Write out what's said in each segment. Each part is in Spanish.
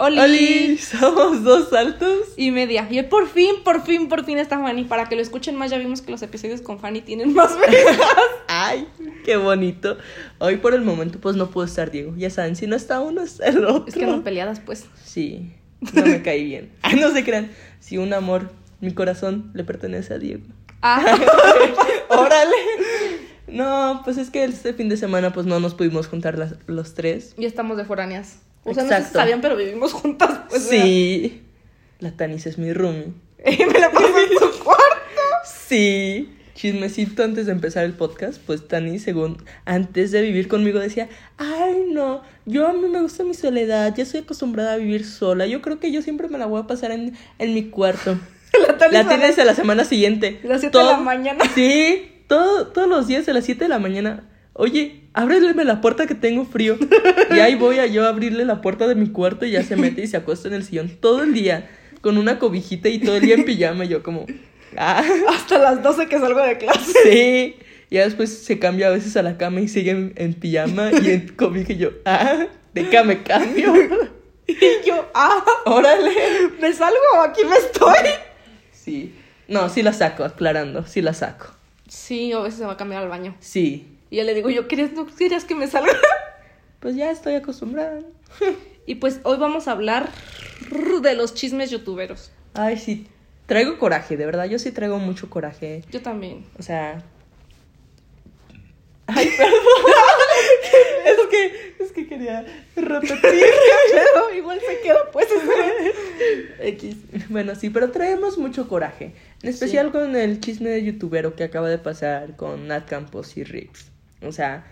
¡Oli! ¡Oli! Somos dos saltos. Y media. Y por fin, por fin, por fin está Fanny. Para que lo escuchen más, ya vimos que los episodios con Fanny tienen más vistas. ¡Ay! ¡Qué bonito! Hoy por el momento, pues no puedo estar Diego. Ya saben, si no está uno, está el otro. Es que andan peleadas, pues. Sí, no me caí bien. Ay, no se crean. Si un amor, mi corazón, le pertenece a Diego. Ah, ¡Órale! No, pues es que este fin de semana, pues no nos pudimos juntar las- los tres. y estamos de foráneas. O sea, no sé si sabían, pero vivimos juntas. Pues, sí. La Tanis es mi roomie. me la paso en su cuarto. Sí. Chismecito antes de empezar el podcast, pues Tani, según antes de vivir conmigo, decía, ay no, yo a mí me gusta mi soledad, ya estoy acostumbrada a vivir sola, yo creo que yo siempre me la voy a pasar en, en mi cuarto. La, La tienes a la semana siguiente. a las 7 de la mañana. Sí, todo, todos los días a las 7 de la mañana. Oye, ábrele la puerta que tengo frío. Y ahí voy a yo a abrirle la puerta de mi cuarto y ya se mete y se acuesta en el sillón todo el día con una cobijita y todo el día en pijama. Y yo como, ah, Hasta las 12 que salgo de clase. sí. Y ya después se cambia a veces a la cama y sigue en, en pijama y en cobija. Y yo, ah, de qué me cambio. Y yo, ah, Órale. ¿me salgo? Aquí me estoy. Sí. No, sí la saco, aclarando, sí la saco. Sí, o a veces se va a cambiar al baño. Sí. Y ya le digo, yo, ¿querías, no querías que me salga? Pues ya estoy acostumbrada. Y pues hoy vamos a hablar de los chismes youtuberos. Ay, sí. Traigo coraje, de verdad. Yo sí traigo mucho coraje. Yo también. O sea. Ay, perdón. es que. Es que quería repetir. Pero igual se queda pues. X. Bueno, sí, pero traemos mucho coraje. En especial con el chisme de youtubero que acaba de pasar con Nat Campos y Rix. O sea,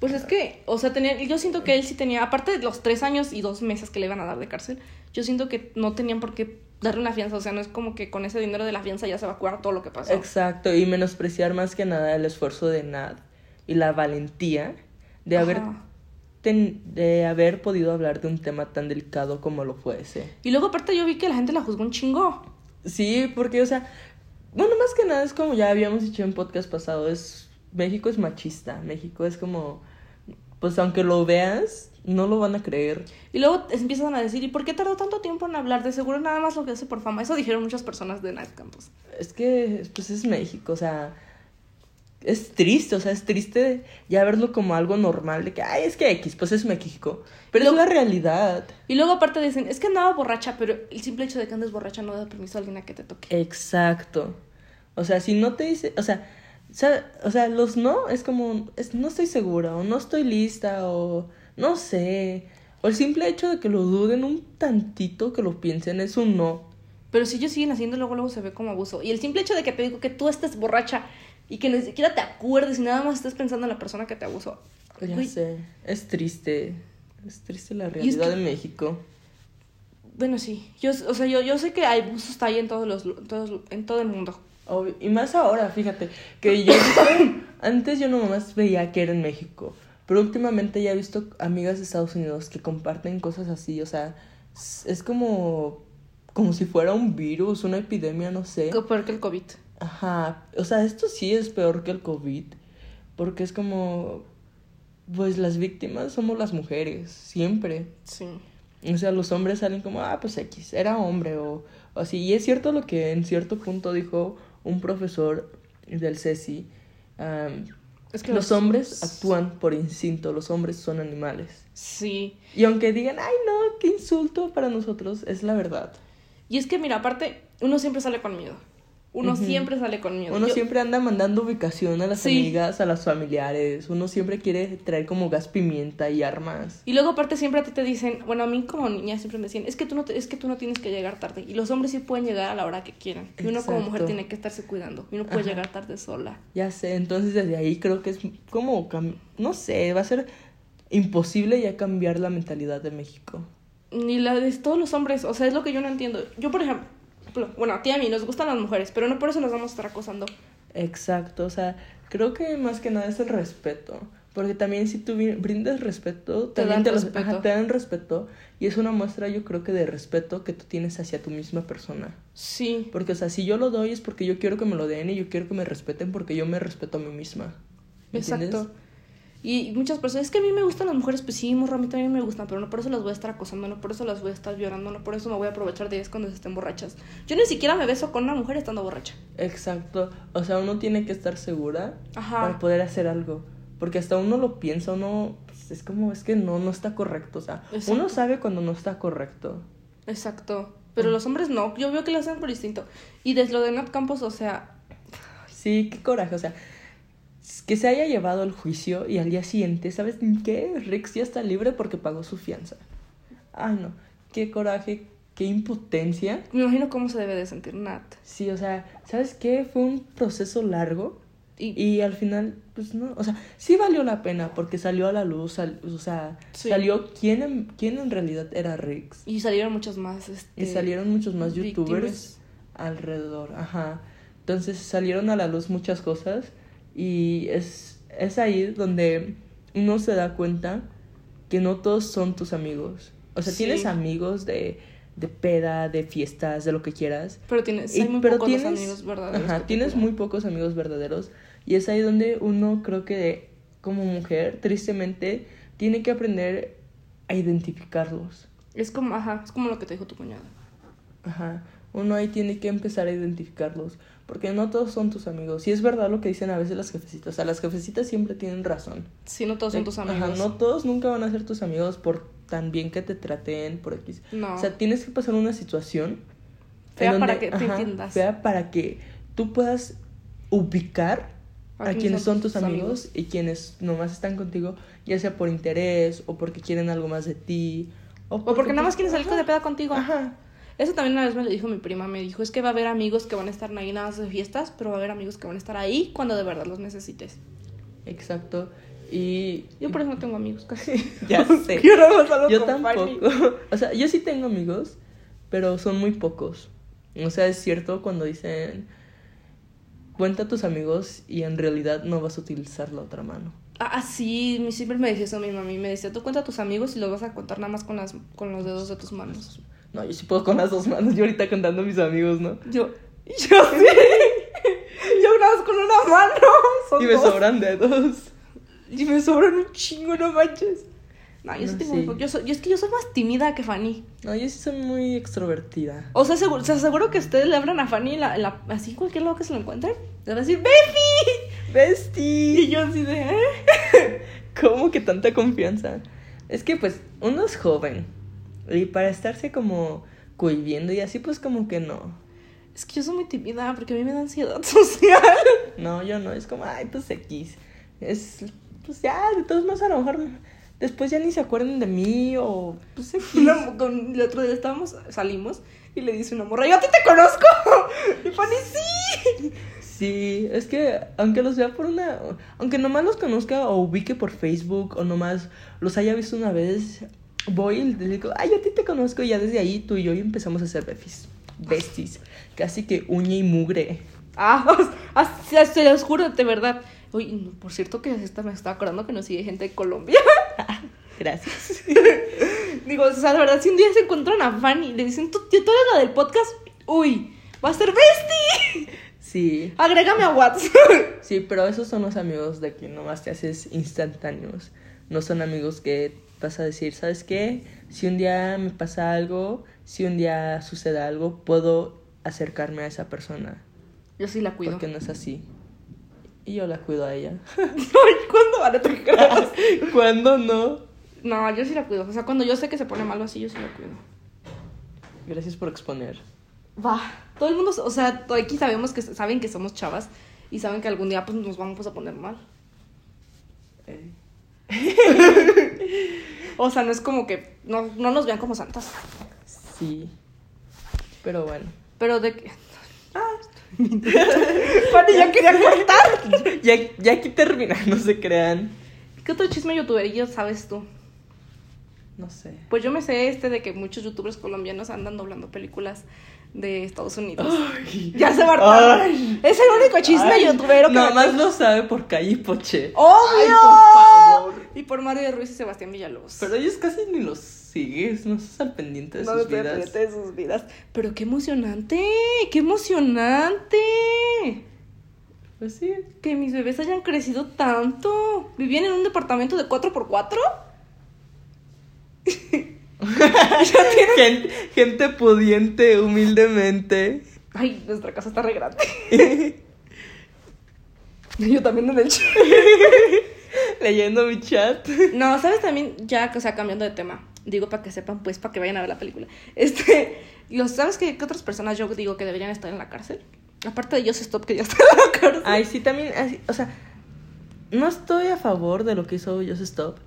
Pues es que, o sea, tenía, yo siento que él sí tenía, aparte de los tres años y dos meses que le iban a dar de cárcel, yo siento que no tenían por qué darle una fianza. O sea, no es como que con ese dinero de la fianza ya se va a curar todo lo que pasó. exacto. Y menospreciar más que nada el esfuerzo de Nat y la valentía de haber, ten- de haber podido hablar de un tema tan delicado como lo fue ese. Y luego aparte yo vi que la gente la juzgó un chingo. Sí, porque, o sea, bueno, más que nada es como ya habíamos dicho en podcast pasado, es México es machista, México es como, pues aunque lo veas, no lo van a creer. Y luego empiezan a decir, ¿y por qué tardó tanto tiempo en hablar? De seguro nada más lo que hace por fama. Eso dijeron muchas personas de Night Campus. Es que, pues es México, o sea, es triste, o sea, es triste ya verlo como algo normal, de que, ay, es que X, pues es México, pero es la realidad. Y luego aparte dicen, es que andaba borracha, pero el simple hecho de que andes borracha no da permiso a alguien a que te toque. Exacto. O sea, si no te dice, o sea, o sea, los no es como, es, no estoy segura, o no estoy lista, o no sé. O el simple hecho de que lo duden un tantito, que lo piensen, es un no. Pero si ellos siguen haciendo, luego luego se ve como abuso. Y el simple hecho de que te digo que tú estés borracha y que ni siquiera te acuerdes y nada más estés pensando en la persona que te abusó. Ya sé. Es triste. Es triste la es realidad que- de México. Bueno, sí. Yo, o sea, yo, yo sé que hay abusos está ahí en todos los, todos, en todo el mundo. Obvio. Y más ahora, fíjate, que yo antes yo nomás veía que era en México, pero últimamente ya he visto amigas de Estados Unidos que comparten cosas así, o sea, es, como, como si fuera un virus, una epidemia, no sé. Peor que el COVID. Ajá, o sea, esto sí es peor que el COVID, porque es como, pues las víctimas somos las mujeres, siempre. Sí. O sea, los hombres salen como, ah, pues X, era hombre o, o así. Y es cierto lo que en cierto punto dijo un profesor del CECI. Es que los hombres actúan por instinto, los hombres son animales. Sí. Y aunque digan, ay no, qué insulto para nosotros, es la verdad. Y es que, mira, aparte, uno siempre sale con miedo. Uno siempre sale con miedo. Uno Yo- siempre anda mandando ubicación a las Sí. amigas, a los familiares. Uno siempre quiere traer como gas pimienta y armas. Y luego aparte siempre a ti te dicen, bueno, a mí como niña siempre me decían, es que tú no te- es que tú no tienes que llegar tarde. Y los hombres sí pueden llegar a la hora que quieran. Y uno como mujer tiene que estarse cuidando. Y uno puede Ajá. llegar tarde sola. Ya sé, entonces desde ahí creo que es como, no sé, va a ser imposible ya cambiar la mentalidad de México. Ni la de todos los hombres, o sea, es lo que yo no entiendo. Yo, por ejemplo, bueno, a ti y a mí nos gustan las mujeres, pero no por eso nos vamos a estar acosando. Exacto, o sea, creo que más que nada es el respeto. Porque también si tú brindas respeto, Te también dan te, los- respeto. ajá, te dan respeto. Y es una muestra, yo creo que de respeto que tú tienes hacia tu misma persona. Sí. Porque, o sea, si yo lo doy es porque yo quiero que me lo den y yo quiero que me respeten porque yo me respeto a mí misma. ¿Me entiendes? Y muchas personas, es que a mí me gustan las mujeres, pues sí, morro, a mí también me gustan, pero no por eso las voy a estar acosando, no por eso las voy a estar violando, no por eso me voy a aprovechar de ellas cuando estén borrachas. Yo ni siquiera me beso con una mujer estando borracha. Exacto. O sea, uno tiene que estar segura Ajá. para poder hacer algo. Porque hasta uno lo piensa, uno pues, es como, es que no, no está correcto. O sea, Exacto. uno sabe cuando no está correcto. Exacto. Pero los hombres no, yo veo que lo hacen por instinto. Y desde lo de Nat Campos, o sea, Sí, qué coraje. O sea, que se haya llevado el juicio y al día siguiente, ¿sabes qué? Rex ya está libre porque pagó su fianza. Ay, no. Qué coraje, qué impotencia. me imagino cómo se debe de sentir Nat. Sí, o sea, ¿sabes qué? Fue un proceso largo Y, y al final, pues no, o sea, sí valió la pena porque salió a la luz, sal- o sea, Sí. salió quién en, quién en realidad era Rix. y salieron muchas más. Este, Y salieron muchos más youtubers víctimas. alrededor, ajá. Entonces salieron a la luz muchas cosas y es, es ahí donde uno se da cuenta que no todos son tus amigos. O sea, Sí. tienes amigos de, de peda, de fiestas, de lo que quieras. Pero tienes, Y- hay muy pero pocos tienes- amigos verdaderos. Ajá, tienes muy pocos amigos verdaderos y es ahí donde uno creo que como mujer, tristemente, tiene que aprender a identificarlos. Es como, ajá, es como lo que te dijo tu cuñada. Ajá, uno ahí tiene que empezar a identificarlos, porque no todos son tus amigos. Y es verdad lo que dicen a veces las jefecitas, o sea, las jefecitas siempre tienen razón. Sí, no todos son tus amigos. Ajá, no todos nunca van a ser tus amigos por tan bien que te traten, por X. No. O sea, tienes que pasar una situación Fea para que te ajá, entiendas. Fea para que tú puedas ubicar ¿A quienes son tus tus amigos, y quienes nomás están contigo, ya sea por interés o porque quieren algo más de ti. O O porque nada más quieres salir de peda contigo. Ajá. Eso también una vez me lo dijo mi prima. Me dijo, es que va a haber amigos que van a estar ahí nada más de fiestas, pero va a haber amigos que van a estar ahí cuando de verdad los necesites. Exacto. Y Yo por eso no tengo amigos casi. ya sé. Yo salgo Yo tampoco. O sea, yo sí tengo amigos, pero son muy pocos. O sea, es cierto cuando dicen cuenta a tus amigos y en realidad no vas a utilizar la otra mano. Ah, sí, mi- siempre me decía eso mi mami. Me decía, tú cuenta a tus amigos y los vas a contar nada más con, las, con los dedos de tus manos. No, yo sí puedo con las dos manos. Yo ahorita contando a mis amigos, ¿no? Yo, yo sí. yo nada con una mano. Son Y me dos. sobran dedos. Y me sobran un chingo, no manches. No, yo sí No, tengo sí. muy po- yo, soy, yo es que yo soy más tímida que Fanny. No, yo sí soy muy extrovertida. O sea, seguro, o sea, seguro que ustedes le hablan a Fanny en la, en la- así cualquier lado que se lo encuentren. Le va a decir, ¡Befi! ¡Bestie! Y yo así de, ¿eh? ¿Cómo que tanta confianza? Es que pues uno es joven. Y para estarse como cohibiendo y así pues como que no. Es que yo soy muy tímida porque a mí me da ansiedad social. No, yo no. Es como, ay, pues X. Es, pues ya, de todos modos a lo mejor después ya ni se acuerden de mí o pues X. Con- el otro día estábamos, salimos y le dice una morra, yo a ti te conozco. Y Fanny, sí. Sí, es que aunque los vea por una... Aunque nomás los conozca o ubique por Facebook o nomás los haya visto una vez, voy y le digo, ay, a ti te conozco y ya desde ahí tú y yo empezamos a ser befis. Besties. Casi que uña y mugre. Ah, se- los juro, de verdad. No, por cierto que esta me estaba acordando que nos sigue gente de Colombia. Gracias. Digo, o sea, de verdad, si un día se encuentran a Fanny y le dicen, tú, tú eres la del podcast, uy, va a ser bestie. Sí. Agrégame a WhatsApp. Sí, pero esos son los amigos de que nomás te haces instantáneos. No son amigos que vas a decir, ¿sabes qué? Si un día me pasa algo, si un día sucede algo, puedo acercarme a esa persona. Yo sí la cuido. Porque no es así. Y yo la cuido a ella. ¿cuándo van a tocar? ¿Cuándo no? No, yo sí la cuido. O sea, cuando yo sé que se pone malo así, yo sí la cuido. Gracias por exponer. Va. Todo el mundo, o sea, aquí sabemos que saben que somos chavas y saben que algún día pues nos vamos a poner mal. Eh, O sea, no es como que no, no nos vean como santas. sí. Pero bueno. Pero de que. Ah, Fanny ya quería cortar. Ya, ya aquí termina, no se crean. ¿Qué otro chisme youtuberillo sabes tú? No sé. Pues yo me sé este de que muchos youtubers colombianos andan doblando películas de Estados Unidos. Ya se va. Ay. Es el único chisme Ay, youtubero que Nomás tengo. lo sabe por calle y poche. ¡Obvio! Ay, por favor. Y por Mario de Ruiz y Sebastián Villalobos. Pero ellos casi ni los sigues, no estás al pendiente de no sus vidas. pendiente de sus vidas. Pero qué emocionante, qué emocionante. Pues sí. Que mis bebés hayan crecido tanto. Vivían en un departamento de 4x4. gente, gente pudiente, humildemente. Ay, nuestra casa está re grande. Yo también en el. Leyendo mi chat. No, ¿sabes también? Ya, o sea, cambiando de tema. Digo para que sepan, pues, para que vayan a ver la película. Este, los, ¿sabes qué, qué otras personas yo digo que deberían estar en la cárcel? Aparte de Joseph Stop, que ya está en la cárcel. Ay, sí, también, así, o sea, no estoy a favor de lo que hizo Joseph Stop,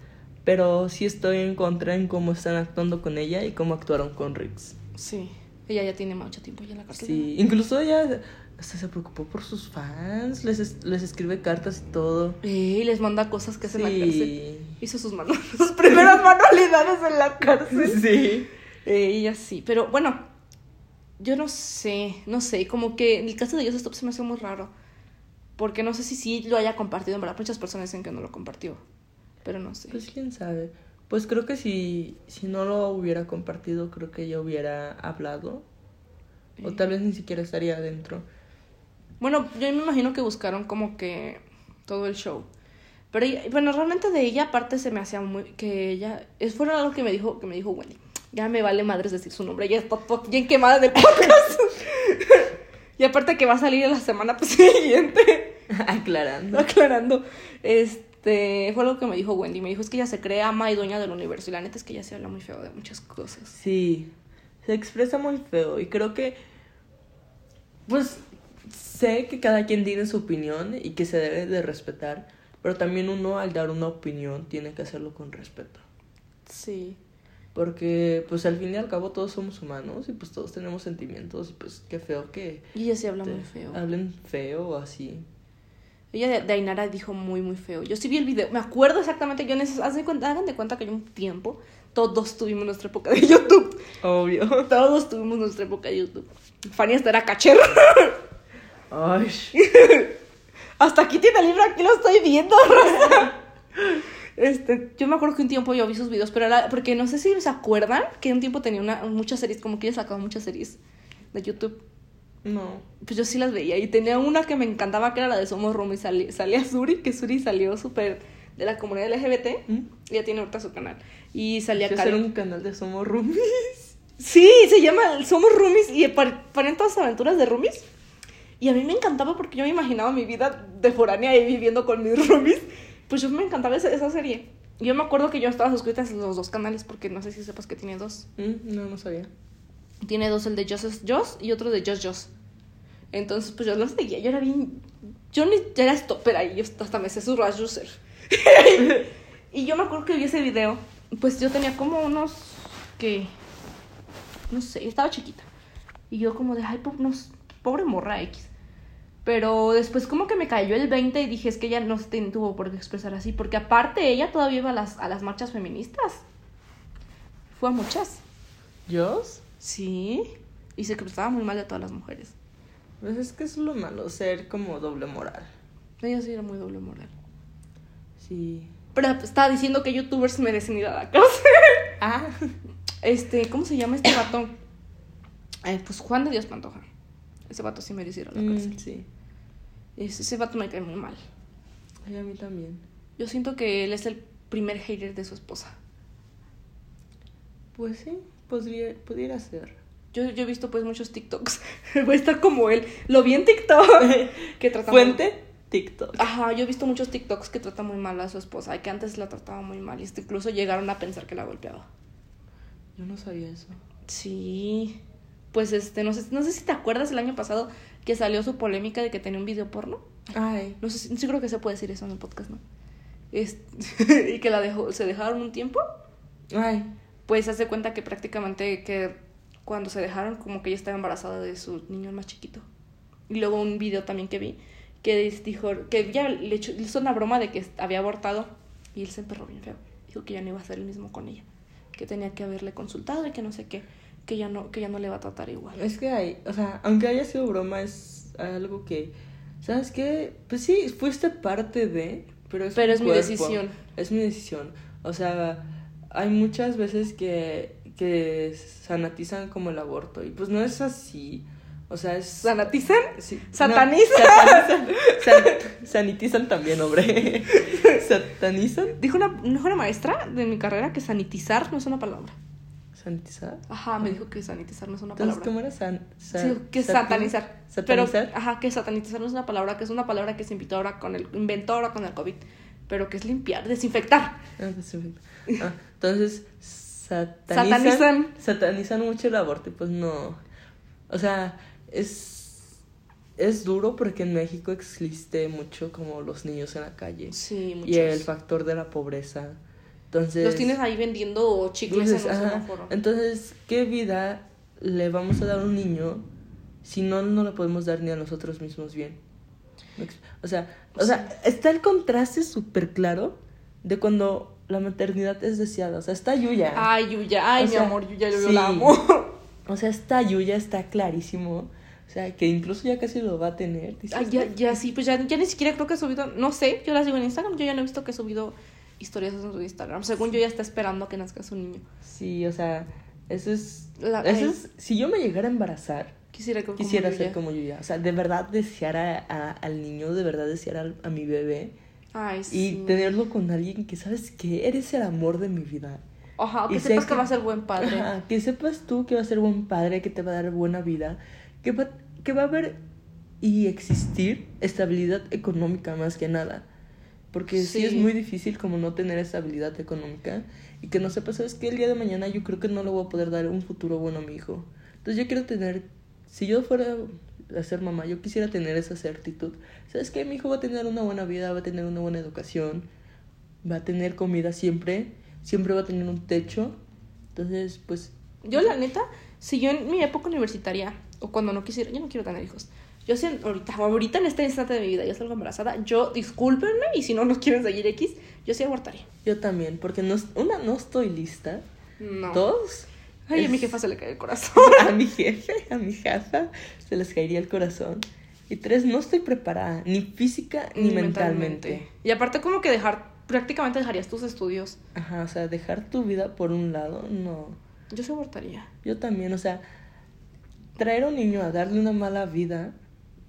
pero sí estoy en contra en cómo están actuando con ella y cómo actuaron con Riggs. Sí, ella ya tiene mucho tiempo ya en la cárcel. Sí, incluso ella hasta se preocupó por sus fans, les, es- les escribe cartas y todo. Y les manda cosas que hace en la cárcel. Sí. Hizo sus manos, sus primeras manualidades en la cárcel. Sí. Eh, ella sí, pero bueno, yo no sé, no sé, como que en el caso de Joseph Stop se me hace muy raro. Porque no sé si sí lo haya compartido, en verdad muchas personas dicen que no lo compartió. Pero no sé. Pues quién sabe. Pues creo que si, si no lo hubiera compartido, creo que ella hubiera hablado. O tal vez ni siquiera estaría adentro. Bueno, yo me imagino que buscaron como que todo el show. Pero ella- bueno, realmente de ella aparte se me hacía muy que ella es fue algo que me dijo que me dijo Wendy. Ya me vale madres decir su nombre, ya está bien quemada del podcast. y aparte que va a salir la semana pues, siguiente. Aclarando. aclarando. Este, fue algo que me dijo Wendy, me dijo es que ella se cree ama y dueña del universo y la neta es que ella se habla muy feo de muchas cosas. Sí, se expresa muy feo y creo que, pues, sé que cada quien tiene su opinión y que se debe de respetar, pero también uno al dar una opinión tiene que hacerlo con respeto. Sí. Porque, pues, al fin y al cabo todos somos humanos y pues todos tenemos sentimientos y pues qué feo que Y ella se habla muy feo. hablen feo o así. Ella de, de Ainara dijo muy, muy feo. Yo sí vi el video. Me acuerdo exactamente. Yo en haz de cuenta, hagan de cuenta que hay un tiempo. Todos tuvimos nuestra época de YouTube. Obvio. Todos tuvimos nuestra época de YouTube. Fanny hasta era cachero. Ay, hasta aquí tiene el libro, aquí lo estoy viendo, Rosa. Este, yo me acuerdo que un tiempo yo vi sus videos, pero era. Porque no sé si se acuerdan que un tiempo tenía una, muchas series, como que ella sacaba muchas series de YouTube. no. Pues yo sí las veía y tenía una que me encantaba que era la de Somos Rumi. Salía, salía Suri, que Suri salió súper de la comunidad LGBT. ¿Mm? Ella tiene ahorita su canal. Y salía hacer Karen. un canal de Somos Roomies. Sí, se llama Somos Roomies y par- paren todas las aventuras de Roomies. Y a mí me encantaba porque yo me imaginaba mi vida de foránea ahí viviendo con mis roomies. Pues yo me encantaba esa, esa serie. Yo me acuerdo que yo estaba suscrita a los dos canales porque no sé si sepas que tiene dos. Mm, No, no sabía. Tiene dos, el de Joss Joss y otro de Joss Joss. Entonces, pues yo los seguía. Yo era bien. Yo ni ya era stopper ahí. Yo hasta me sé su Rush User. y yo me acuerdo que vi ese video. Pues yo tenía como unos. que. No sé, estaba chiquita. Y yo, como de, ay, po- no, pobre morra X. Pero después, como que me cayó el 20 y dije, es que ella no se tuvo por qué expresar así. Porque aparte, ella todavía iba a las, a las marchas feministas. Fue a muchas. ¿Jos? Sí. Y se expresaba muy mal de todas las mujeres. Pues es que es lo malo, ser como doble moral. Ella sí era muy doble moral. Sí. Pero estaba diciendo que youtubers merecen ir a la cárcel. Ah. Este, ¿cómo se llama este vato? Eh, pues Juan de Dios Pantoja. Ese vato sí merece ir a la cárcel. Mm, sí. Ese, ese vato me cae muy mal. Ay, a mí también. Yo siento que él es el primer hater de su esposa. Pues sí, podría, pudiera ser. Yo, yo he visto pues muchos TikToks. Voy a estar como él. Lo vi en TikTok. que trata muy- Fuente, TikTok. Ajá, yo he visto muchos TikToks que tratan muy mal a su esposa y que antes la trataba muy mal y incluso llegaron a pensar que la golpeaba. Yo no sabía eso. Sí. Pues este, no sé, no sé si te acuerdas el año pasado que salió su polémica de que tenía un video porno. Ay. No sé, si- sí creo que se puede decir eso en el podcast, ¿no? Es- y que la dejó, se dejaron un tiempo. Ay. Pues hace cuenta que prácticamente que cuando se dejaron, como que ella estaba embarazada de su niño más chiquito. Y luego un video también que vi que dijo que ya le hizo una broma de que había abortado y él se emperró bien feo. Dijo que ya no iba a hacer el mismo con ella, que tenía que haberle consultado y que no sé qué, que ya no que ya no le va a tratar igual. Es que hay, o sea, aunque haya sido broma, es algo que, ¿sabes qué? Pues sí, fuiste parte de, pero es, Pero es mi decisión. Es mi decisión. O sea, hay muchas veces que, que sanatizan como el aborto y pues no es así. O sea, es... ¿Sanatizan? Sí. ¿Satanizan? No, satanizan. San- sanitizan también, hombre. ¿Satanizan? Dijo una, dijo una maestra de mi carrera que sanitizar no es una palabra. ¿Sanitizar? Ajá, me dijo que sanitizar no es una Entonces, palabra. ¿cómo era? San, Sí, san- que satin- satanizar. ¿Satanizar? Pero, ajá, que satanizar no es una palabra, que es una palabra que se inventó ahora con el, inventó ahora con el COVID. Pero que es limpiar, desinfectar. Ah, desinfecta. Ah, entonces, satanizan, Satanizan. satanizan mucho el aborto. y Pues no. O sea, es, es duro porque en México existe mucho como los niños en la calle. Sí, muchos. Y el factor de la pobreza. Entonces. Los tienes ahí vendiendo chicles dices, en un semáforo. Entonces, ¿qué vida le vamos a dar a un niño si no no le podemos dar ni a nosotros mismos bien? O sea, o sea, está el contraste súper claro de cuando la maternidad es deseada. O sea, está Yuya. Ay, Yuya, ay, O mi sea, amor, Yuya, yo sí. la amo. O sea, está Yuya, está clarísimo. O sea, que incluso ya casi lo va a tener. dices, Ay, ya, ya sí, pues ya, ya ni siquiera creo que ha subido, no sé, yo la sigo en Instagram, yo ya no he visto que ha subido historias en su Instagram. Según yo ya está esperando a que nazca su niño. Sí, o sea, eso es... La- eso es si yo me llegara a embarazar, Quisiera que Quisiera como ser como Yuya. O sea, de verdad desear a, a- al niño, de verdad desear a, mi bebé. Ay, Y sí. tenerlo con alguien que sabes que eres el amor de mi vida. Ajá, que y sepas que... que- va a ser buen padre. Ajá, que sepas tú que va a ser buen padre, que te va a dar buena vida, que va, que va a haber y existir estabilidad económica más que nada. Porque sí. Sí. es muy difícil como no tener estabilidad económica y que no sepas, sabes que el día de mañana yo creo que no le voy a poder dar un futuro bueno a mi hijo. Entonces yo quiero tener, si yo fuera a ser mamá, yo quisiera tener esa certitud. ¿Sabes que Mi hijo va a tener una buena vida, va a tener una buena educación, va a tener comida siempre, siempre va a tener un techo. Entonces, pues Yo, la neta, si yo en mi época universitaria, o cuando no quisiera, yo no quiero tener hijos. Yo si en- ahorita, ahorita en este instante de mi vida yo salgo embarazada, yo discúlpenme y si no nos quieren seguir X, yo sí abortaría. yo también, porque no, una, no estoy lista. No. Dos, Ay, a mi jefa se le cae el corazón. a mi jefe, a mi jefa, se les caería el corazón. Y tres, no estoy preparada, ni física ni, mentalmente. Y aparte como que dejar, prácticamente dejarías tus estudios. Ajá, o sea, dejar tu vida por un lado, no. Yo sí abortaría. Yo también, o sea, traer a un niño a darle una mala vida,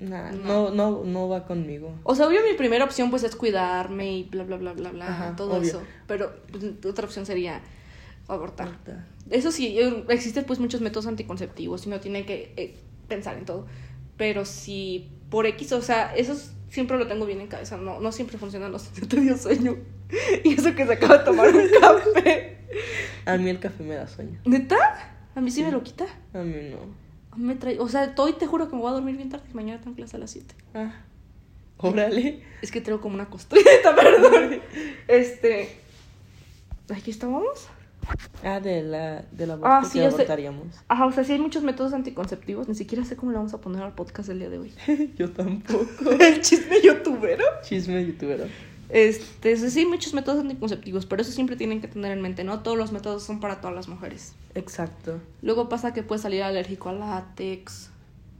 nah, no, no, no va conmigo. O sea, obvio mi primera opción pues es cuidarme y bla, bla, bla, bla, bla, Ajá, todo obvio. eso. Pero pues, otra opción sería abortar. Eso sí, existen pues muchos métodos anticonceptivos y no tiene que eh, pensar en todo. Pero si por X, o sea, eso es- siempre lo tengo bien en cabeza. No, no siempre funcionan los te dio sueño. Y eso que se acaba de tomar un café. A mí el café me da sueño. ¿Neta? A mí sí, me lo quita. A mí no. Me trae, o sea, hoy te juro que me voy a dormir bien tarde. Mañana tengo clase a las 7. Ah, órale. Es que traigo como una costrita, perdón. Este. ¿Aquí estábamos? Ah, de la, de la Ah, sí, que sé. abortaríamos. Ajá, o sea, sí hay muchos métodos anticonceptivos. Ni siquiera sé cómo le vamos a poner al podcast del día de hoy. Yo tampoco. El chisme youtubero. Chisme youtuber. Este, sí, muchos métodos anticonceptivos, pero eso siempre tienen que tener en mente, ¿no? Todos los métodos son para todas las mujeres. Exacto. Luego pasa que puede salir alérgico al látex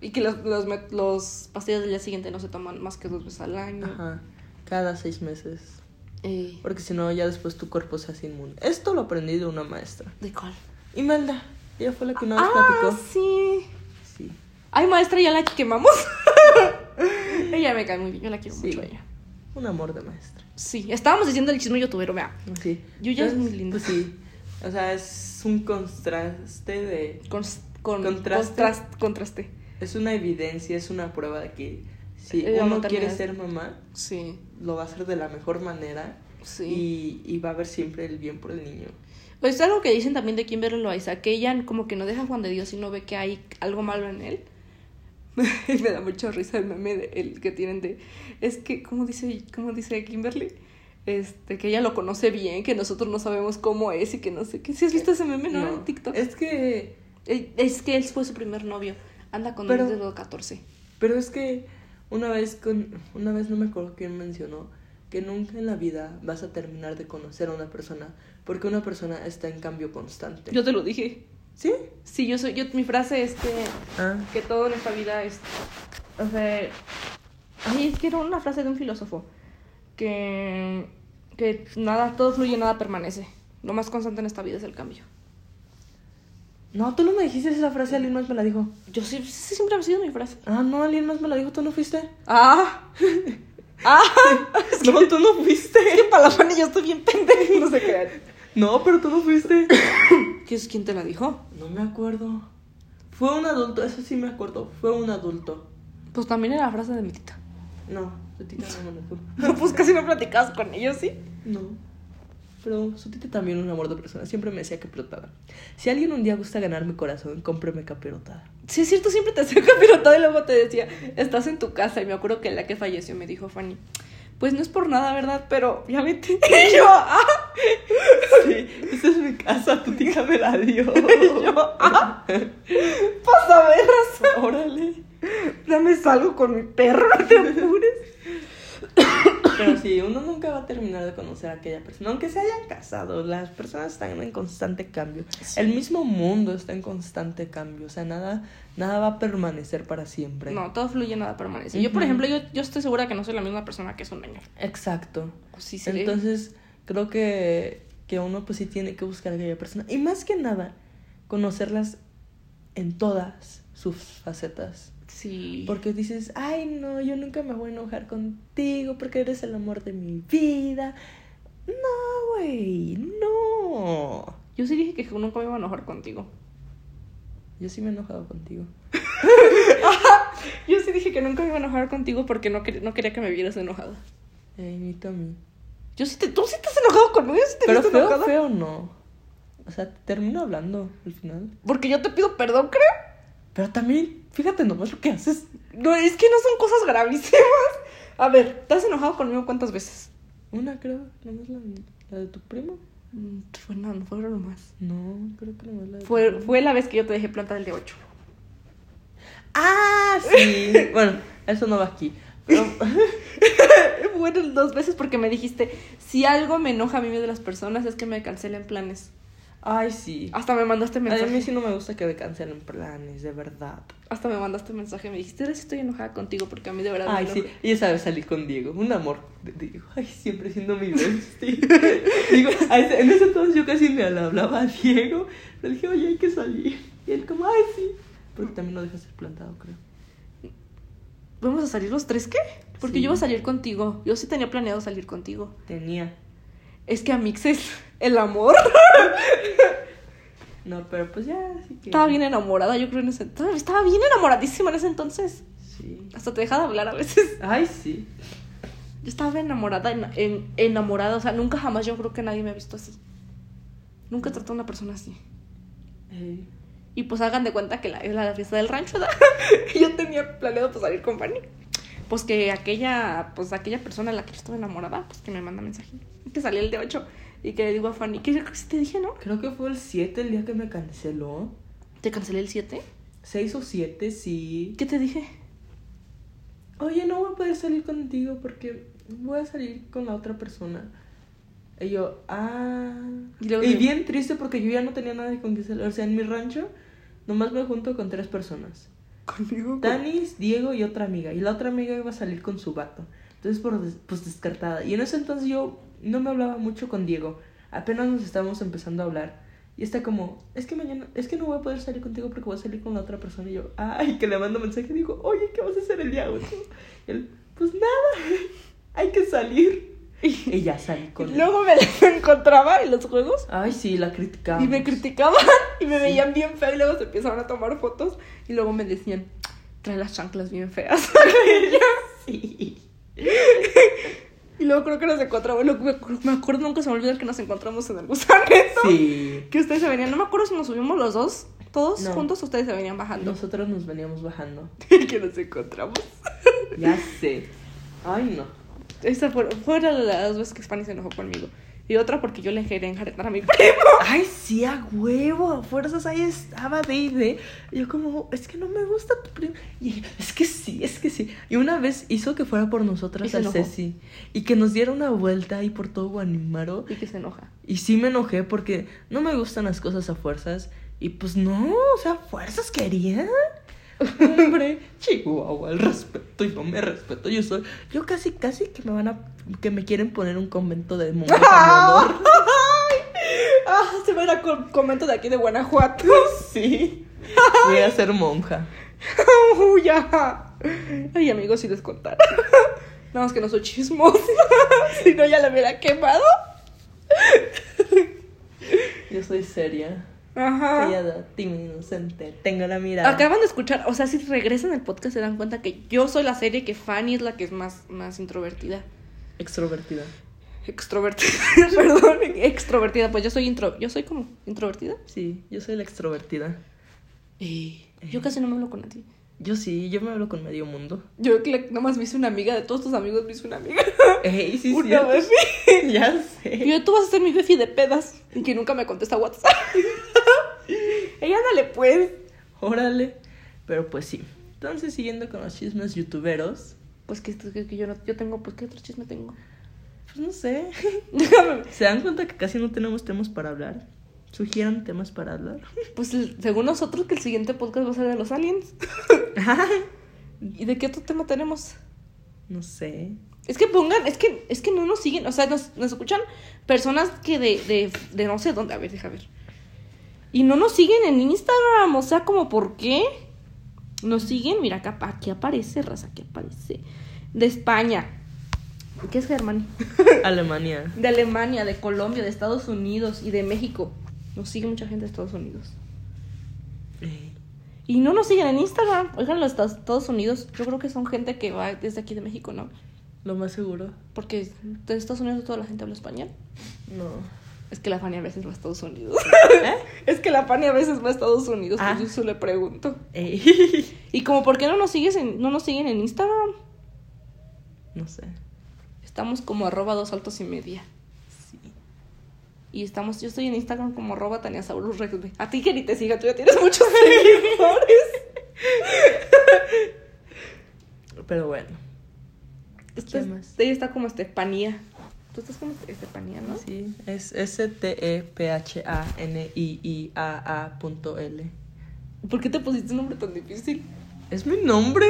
y que los, los, los pastillas del día siguiente no se toman más que dos veces al año. Ajá. Cada seis meses. Eh, Porque si no, ya después tu cuerpo se hace inmune. Esto lo aprendí de una maestra. ¿De cuál? Imelda. Ella fue la que una vez ah, platicó. sí. Sí. Ay, maestra, ya la quemamos. ella me cae muy bien, yo la quiero Sí. mucho a ella. Un amor de maestra. Sí, estábamos diciendo el chisme youtubero, vea. Sí. Yuya es muy linda. Pues sí. O sea, es un contraste de. Con, con Contraste. contrast- contraste. Es una evidencia, es una prueba de que si La uno quiere ser mamá, Sí, lo va a hacer de la mejor manera. sí. Y, y va a ver siempre el bien por el niño. Pues es algo que dicen también de Kimberly Loaiza, que ella como que no deja a Juan de Dios y no ve que hay algo malo en él. Y me da mucha risa el meme de, el que tienen de... Es que, ¿cómo dice, cómo dice Kimberly? Este, que ella lo conoce bien, que nosotros no sabemos cómo es y que no sé qué. ¿Sí has visto ese meme, no? En TikTok. Es que. Eh, Es que él fue su primer novio. Anda con él desde los 14. Pero es que una vez con. Una vez no me acuerdo quién mencionó que nunca en la vida vas a terminar de conocer a una persona. Porque una persona está en cambio constante. Yo te lo dije. ¿Sí? Sí, yo soy... Yo, mi frase es que... Ah. que todo en esta vida es. O sea. Ay, es que era una frase de un filósofo. Que. Que nada, todo fluye, nada permanece. Lo más constante en esta vida es el cambio. No, tú no me dijiste esa frase, alguien más me la dijo. Yo sí, sí, siempre ha sido mi frase. Ah, no, alguien más me la dijo, tú no fuiste. Ah. Ah. No, tú no fuiste. Es que para la Fanny yo estoy bien pendeja. No sé qué. No, pero tú no fuiste. ¿Qué es quién te la dijo? No me acuerdo. Fue un adulto, eso sí me acuerdo. Fue un adulto. Pues también era la frase de mi tita. No, su tita no me pues casi no platicabas con ellos, ¿sí? No. Pero su tita también un amor de persona. Siempre me decía capirotada. Si alguien un día gusta ganar mi corazón, cómpreme capirotada. Sí, es cierto, siempre te hacía capirotado y luego te decía, estás en tu casa. Y me acuerdo que la que falleció me dijo Fanny, pues no es por nada, ¿verdad? Pero ya vete. Y yo, ah. Sí, esa es mi casa, tu tía me la dio. Y yo, ah. Pasa veras. Órale. Dame salgo con mi perro, no te apures. Pero sí, uno nunca va a terminar de conocer a aquella persona. Aunque se hayan casado, las personas están en constante cambio. El mismo mundo está en constante cambio. O sea, nada, nada va a permanecer para siempre. No, todo fluye, nada permanece. Yo, por ejemplo, yo, yo estoy segura que no soy la misma persona que hace un año. Exacto. Sí, sí. Entonces, creo que, que uno pues sí tiene que buscar a aquella persona. Y más que nada, conocerlas en todas sus facetas. Sí. Porque dices, ay no, yo nunca me voy a enojar contigo porque eres el amor de mi vida. No, güey, no. Yo sí dije que nunca me iba a enojar contigo. Yo sí me he enojado contigo. Yo sí dije que nunca me iba a enojar contigo porque no, quer- no quería que me vieras enojada. Ay, ni a mí. Yo sí te, tú sí te has enojado conmigo, sí te Pero feo, enojada. feo no. O sea, termino hablando al final. Porque yo te pido perdón, creo. Pero también, fíjate nomás lo que haces. No, es que no son cosas gravísimas. A ver, ¿te has enojado conmigo cuántas veces? Una creo, nomás la, la de tu primo. Mm, Fue, no, no fueron más. No, creo que nomás la de tu Fue, primo. fue la vez que yo te dejé planta del de 8. Ah, sí. bueno, eso no va aquí. Pero, Bueno, dos veces porque me dijiste, si algo me enoja a mí de las personas es que me cancelen planes. Ay, sí. Hasta me mandaste A mí mensaje. sí no me gusta que me cancelen planes, de verdad. Hasta me mandaste mensaje. Me dijiste, ahora sí estoy enojada contigo porque a mí de verdad Ay, me sí. enoja". Ella sabe salir con Diego. Un amor de Diego. Ay, siempre siendo mi bestie. Digo, a en ese entonces yo casi me hablaba a Diego. Le dije, oye, hay que salir. Y él como, ay, sí. Porque también lo deja ser plantado, creo. ¿Vamos a salir los tres qué? Porque Sí. yo iba a salir contigo. Yo sí tenía planeado salir contigo. Tenía. Es que Amix es el amor. No, pero pues ya, sí que... Estaba bien enamorada, yo creo en ese estaba- Estaba bien enamoradísima en ese entonces. Sí. Hasta te dejaba de hablar a veces. Ay, sí. Yo estaba enamorada, en- en- enamorada. O sea, nunca jamás yo creo que nadie me ha visto así. Nunca he tratado a una persona así. Eh, Y pues hagan de cuenta que la, es la fiesta del rancho, ¿verdad? Y yo tenía planeado pues salir con Fanny. Pues que aquella, pues aquella persona a la que yo estaba enamorada, pues que me manda mensaje. Que salí el de 8 y que le digo a Fanny, si te dije, ¿no? creo que fue el 7 el día que me canceló. ¿Te cancelé el 7? 6 o 7, sí. ¿Qué te dije? Oye, no voy a poder salir contigo porque voy a salir con la otra persona. Y yo, ah. Y bien triste porque yo ya no tenía nadie con que salir. O sea, en mi rancho nomás me junto con tres personas. Conmigo. con- Danis, Diego y otra amiga. Y la otra amiga iba a salir con su vato. Entonces, por pues descartada. Y en ese entonces yo no me hablaba mucho con Diego. Apenas nos estábamos empezando a hablar. Y está como, es que mañana, es que no voy a poder salir contigo porque voy a salir con la otra persona. Y yo, ay, que le mando mensaje y digo, oye, ¿qué vas a hacer el día 8? Y él, pues nada, hay que salir. Y ya salí con él. luego me las encontraba en los juegos Ay, sí, la criticaba. y me criticaban y me veían bien fea y luego se empezaron a tomar fotos y luego me decían, trae las chanclas bien feas. Sí. Y luego creo que nos encontramos, lo- me acuerdo, me acuerdo, nunca se me olvida que nos encontramos en el gusaneto. Sí. Que ustedes se venían, no me acuerdo si nos subimos los dos, todos No. juntos, ustedes se venían bajando. Nosotros nos veníamos bajando. que nos encontramos. Ya sé. Ay, no. Esa fue, fue una de las veces que Fanny se enojó conmigo. Y otra porque yo le quería enjaretar a mi primo. Ay, sí, a huevo, a fuerzas ahí estaba David. Y yo como, es que no me gusta tu primo. Y ella, es que sí, es que sí. Y una vez hizo que fuera por nosotras al. Ceci. Y que nos diera una vuelta ahí por todo Guanimaro. Y que se enoja. Y sí me enojé porque no me gustan las cosas a fuerzas. Y pues no, o sea, fuerzas quería. Hombre, Chihuahua, el respeto y no me respeto. Yo soy, yo casi, casi que me van a, que me quieren poner un convento de monjas a mi honor. Se va a ir a con- convento de aquí de Guanajuato. Sí. Voy a ser monja. Uy, ya. Ay, amigos, si les contara. Nada más que no soy chismosa. si no, ya la hubiera quemado. Yo soy seria. Ajá. Callada, tímida, inocente. Tengo la mirada. Acaban de escuchar, o sea, si regresan al podcast se dan cuenta que yo soy la serie que Fanny es la que es más, más introvertida. Extrovertida. Extrovertida, perdón, extrovertida. Pues yo soy intro, yo soy como introvertida. Sí, yo soy la extrovertida. Yo casi no me hablo con nadie. Yo sí, yo me hablo con medio mundo. Yo que nomás me hice una amiga de todos tus amigos, me hice una amiga. Ey, sí, una sí. befi. Ya sé. Y yo, tú vas a ser mi befi de pedas. Y que nunca me contesta WhatsApp. Ella ándale pues. Órale. Pero pues sí. Entonces, siguiendo con los chismes youtuberos. Pues que, que, que yo no, yo tengo, pues qué otro chisme tengo. Pues no sé. Déjame. ¿Se dan cuenta que casi no tenemos temas para hablar? ¿Sugieran temas para hablar? Pues según nosotros que el siguiente podcast va a ser de los aliens. ¿Y de qué otro tema tenemos? no sé. Es que pongan, es que, es que no nos siguen, o sea, nos, nos escuchan personas que de, de, de no sé dónde, a ver, deja ver. Y no nos siguen en Instagram, o sea, como por qué. Nos siguen, mira, acá, aquí aparece, raza, aquí aparece. De España. ¿Qué es Germania? Alemania. De Alemania, de Colombia, de Estados Unidos y de México. Nos sigue mucha gente de Estados Unidos. Y no nos siguen en Instagram. Oigan, los Estados Unidos, yo creo que son gente que va desde aquí de México, ¿no? Lo más seguro. Porque de Estados Unidos toda la gente habla español. No. Es que la Fanny a veces va a Estados Unidos. ¿Eh? es que la Fanny a veces va a Estados Unidos, Ah. pues yo solo le pregunto. Ey. Y como, ¿por qué no nos sigues en, no nos siguen en Instagram? No sé. Estamos como arroba dos altos y media. Sí. Y estamos, yo estoy en Instagram como arroba Tania Saurus Rex. A ti que ni te siga, tú ya tienes muchos seguidores. Pero bueno. Esta es- más? ella está como Estefanía. Tú estás como Estefanía, ¿no? Sí, es S-T-E-P-H-A-N-I-I-A-A.L. ¿Por qué te pusiste un nombre tan difícil? ¿Es mi nombre?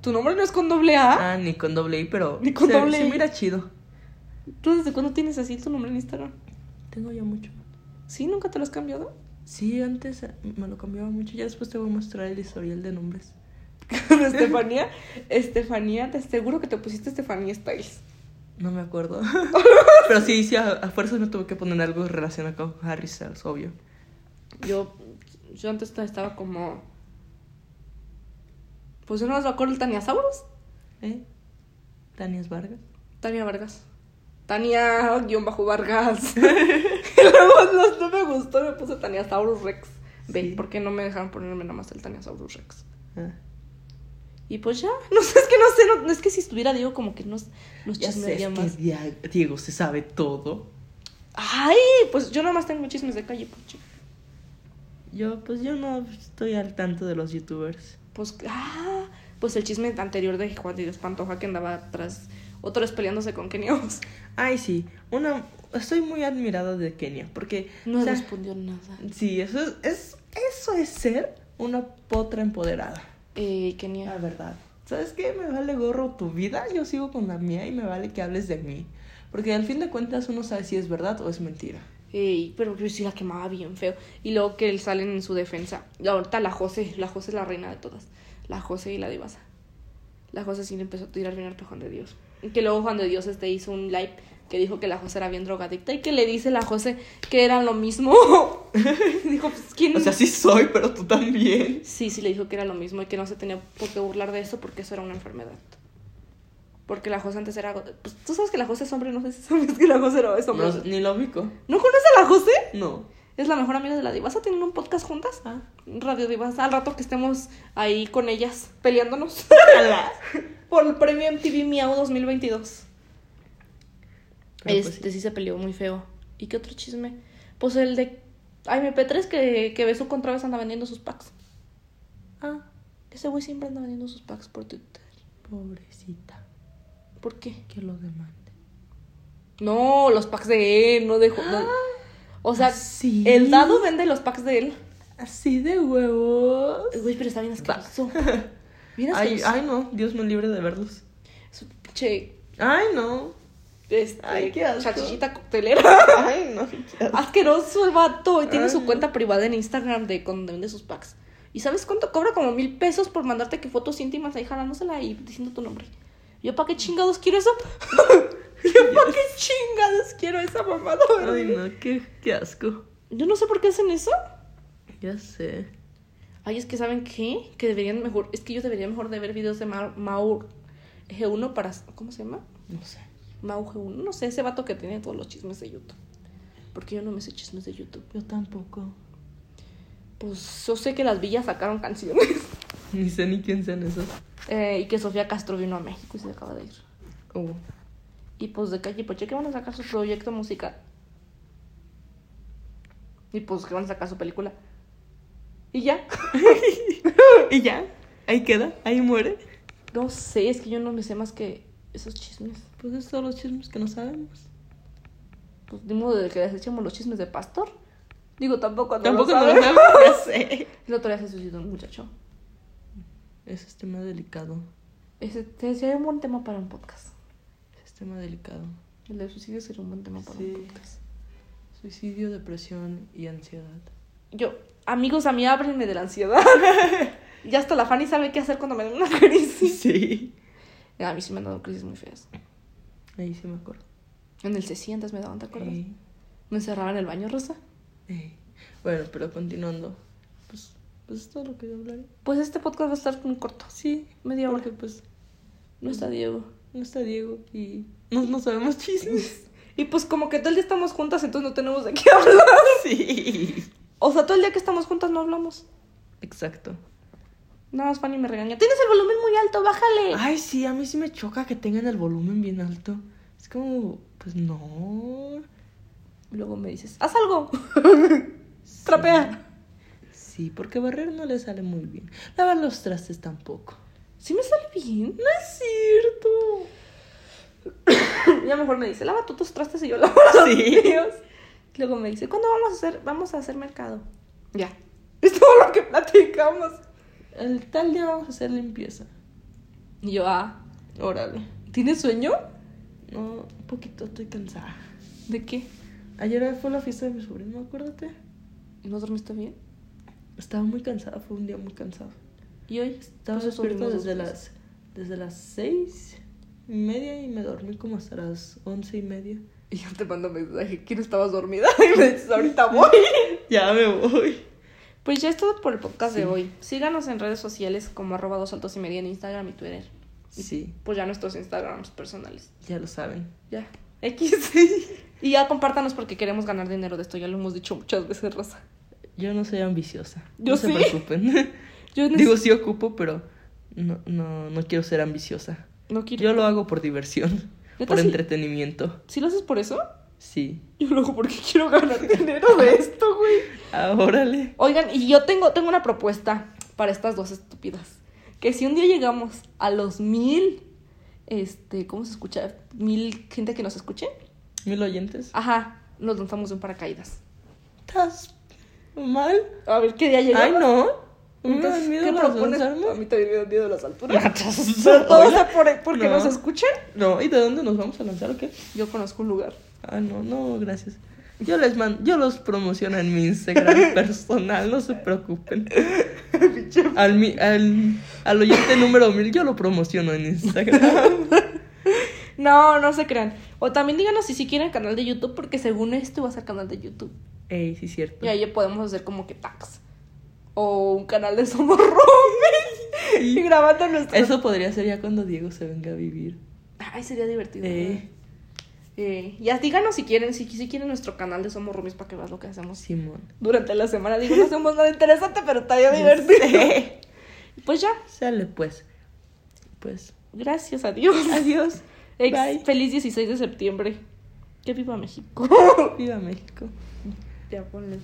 ¿Tu nombre no es con doble A? Ah, ni con doble I, pero. Ni con se- doble se I. mira chido. ¿Tú desde cuándo tienes así tu nombre en Instagram? Tengo ya mucho. ¿Sí? ¿Nunca te lo has cambiado? Sí, antes eh, me lo cambiaba mucho. Ya después te voy a mostrar el historial de nombres. Estefanía. Estefanía, te aseguro que te pusiste Estefanía Styles. No me acuerdo. pero sí, sí, a, a fuerza me tuve que poner algo relacionado con Harry Styles, obvio. Yo, yo antes estaba como. Pues yo no me acuerdo el Tania Sauros. ¿Eh? Tanias Vargas. Tania Vargas. Tania guion bajo Vargas. y luego no, no me gustó, me puse Tania Saurus Rex. Ve. ¿por qué no me dejaron ponerme nada más el Tania Saurus Rex? Ah. Y pues ya, no sé, es que no sé, no, es que si estuviera Diego como que nos, nos Ya sé, chismearía es más. que Diego se sabe todo. Ay, pues yo nada más tengo chismes de calle, Puchi. Yo, pues yo no estoy al tanto de los youtubers. Pues, ah, pues el chisme anterior de Juan de Pantoja que andaba atrás, vez peleándose con Kenia Oz. Ay, sí. Una, estoy muy admirada de Kenia, porque... No o sea, respondió nada. Sí, eso es, es- eso es ser una potra empoderada. Eh, Kenia. La verdad. ¿Sabes qué? Me vale gorro tu vida, yo sigo con la mía y me vale que hables de mí. Porque al fin de cuentas uno sabe si es verdad o es mentira. Ey, pero yo sí la quemaba bien feo. Y luego que salen en su defensa. Y ahorita la José, la José es la reina de todas. La José y la divasa. La José sí le empezó a tirar bien harto a Juan de Dios. Que luego Juan de Dios este hizo un live que dijo que la José era bien drogadicta y que le dice la José que era lo mismo. dijo, pues ¿quién? O sea, sí soy, pero tú también. Sí, sí le dijo que era lo mismo y que no se tenía por qué burlar de eso porque eso era una enfermedad. Porque la José antes era... Pues tú sabes que la José es hombre, no sé si sabes que la José era- es hombre. No, ni lo ubico. ¿No conoces a la José? No. Es la mejor amiga de la Divasa, tienen un podcast juntas. Ah. Radio Divasa, al rato que estemos ahí con ellas peleándonos por el premio MTV Miau 2022. Pero pues este sí. se peleó muy feo. ¿Y qué otro chisme? Pues el de Ay, MP3 que, que Besu contra vez anda vendiendo sus packs. Ah, Ese güey siempre anda vendiendo sus packs por Twitter. pobrecita. ¿Por qué? Que lo demande. No, los packs de él, no dejo. no. O sea, ¿Sí? el dado vende los packs de él. Así de huevos. Güey, pero está bien asqueroso. Bien Ay, asqueroso. ay, no. Dios me libre de verlos. Pinche Ay, no. Este, Ay, qué asco. coctelera. Ay, no. qué asco. Asqueroso el vato. Y tiene Ay, su no. cuenta privada en Instagram de cuando vende sus packs. ¿Y sabes cuánto cobra? Como mil pesos por mandarte que fotos íntimas ahí jalándosela y diciendo tu nombre. ¿Yo para qué chingados quiero eso? ¿Yo para qué chingados quiero esa mamada? Ay, no, qué, qué asco. Yo no sé por qué hacen eso. Ya sé. Ay, es que ¿saben qué? Que deberían mejor... Es que yo debería mejor de ver videos de Mau, Mau G1 para... ¿Cómo se llama? No sé. Mau G1. No sé, ese vato que tiene todos los chismes de YouTube. Porque yo no me sé chismes de YouTube. Yo tampoco. Pues yo sé que las villas sacaron canciones. Ni sé ni quién sean esos. Eh, y que Sofía Castro vino a México y se acaba de ir. Oh. Y pues de Calle Poche que van a sacar su proyecto musical. Y pues que van a sacar su película. Y ya. y ya. Ahí queda. Ahí muere. No sé, es que yo no me sé más que esos chismes. Pues es todos los chismes que no sabemos. Pues de modo de que desechemos los chismes de pastor. Digo, tampoco no Tampoco lo no sabemos. Ya sé. El otro día se suicidó un muchacho. Ese es tema delicado. Ese ese sería un buen tema para un podcast. Ese es tema delicado. El del suicidio sería un buen tema para Sí. un podcast. Suicidio, depresión y ansiedad. Yo, amigos, a mí ábrenme de la ansiedad. ya hasta la Fanny sabe qué hacer cuando me da una crisis. Sí. A mí sí me han dado crisis muy feas. Ahí sí me acuerdo. En el CECI antes me daban, ¿te acuerdas? Ey, Me encerraba en el baño, Rosa. ey. Bueno, pero continuando. Pues, pues es todo lo que yo hablaré. Pues este podcast va a estar muy corto. Sí, Media hora. porque pues No está Diego. no está Diego y no, no sabemos chismes. Y pues como que todo el día estamos juntas, entonces no tenemos de qué hablar. Sí. O sea, todo el día que estamos juntas no hablamos. Exacto. Nada más Fanny me regaña. Tienes el volumen muy alto, bájale. Ay, sí, a mí sí me choca que tengan el volumen bien alto. Es como, pues no. Luego me dices, haz algo. Trapea. Sí, porque barrer no le sale muy bien. Lavar los trastes tampoco. Sí me sale bien. No es cierto. ya mejor me dice, lava tú tus trastes y yo lavo los Sí. míos. Luego me dice, ¿cuándo vamos a hacer, vamos a hacer mercado? Ya. Es todo lo que platicamos. El tal día vamos a hacer limpieza. Y yo, ah, Órale. ¿tienes sueño? No, un poquito estoy cansada. ¿De qué? Ayer fue la fiesta de mi sobrino, acuérdate. ¿No dormiste bien? Estaba muy cansada, fue un día muy cansado. ¿Y hoy? Estaba despierta dormimos desde las, desde las seis y media y me dormí como hasta las once y media. Y yo te mando mensaje, ¿quién estabas dormida? Y me dices, ahorita voy. Ya me voy. Pues ya es todo por el podcast de hoy. Síganos en redes sociales como arroba dos altos y media en Instagram y Twitter. Sí, Pues ya nuestros Instagrams personales. ya lo saben. Ya. X. y ya compártanos porque queremos ganar dinero de esto. Ya lo hemos dicho muchas veces, Rosa. Yo no soy ambiciosa. Yo no se sí. preocupen. Yo no, Digo, sí ocupo, pero no, no, no quiero ser ambiciosa. no quiero. Yo lo hago por diversión, ¿Neta por entretenimiento. ¿Sí lo haces por eso? Sí. Yo lo hago porque quiero ganar dinero de esto, güey. Ah, órale. Oigan, y yo tengo, tengo una propuesta para estas dos estúpidas. Que si un día llegamos a los mil, este, ¿cómo se escucha? Mil gente que nos escuche. Mil oyentes. Ajá, nos lanzamos de un paracaídas. ¿Estás mal? A ver qué día llegamos. Ay, no. ¿Me Entonces, miedo ¿Qué propones? A mí también me da miedo las alturas. Matas. Pero todo Hola. sea por, porque No. nos escuchen. No, ¿y de dónde nos vamos a lanzar o qué? Yo conozco un lugar. Ah, no, no, gracias. Yo les mando, yo los promociono en mi Instagram personal, no se preocupen. Al, mi- al, al oyente número mil yo lo promociono en Instagram. No, no se crean. O también díganos si sí quieren canal de YouTube, porque según esto va a ser canal de YouTube. Ey, sí, cierto. Y ahí ya podemos hacer como que tags. O un canal de Somos Roomies. Y grabando nuestro. Eso podría ser ya cuando Diego se venga a vivir. Ay, sería divertido. Eh. Eh, ya díganos si quieren, si, si quieren nuestro canal de Somos Roomies para que veas lo que hacemos Simón. durante la semana. Digo, no hacemos nada interesante, pero estaría divertido. Pues ya, Sale pues. Pues. gracias a Dios. Adiós. Ex- Bye. Feliz 16 de septiembre. Que viva México. Viva México. ya ponle.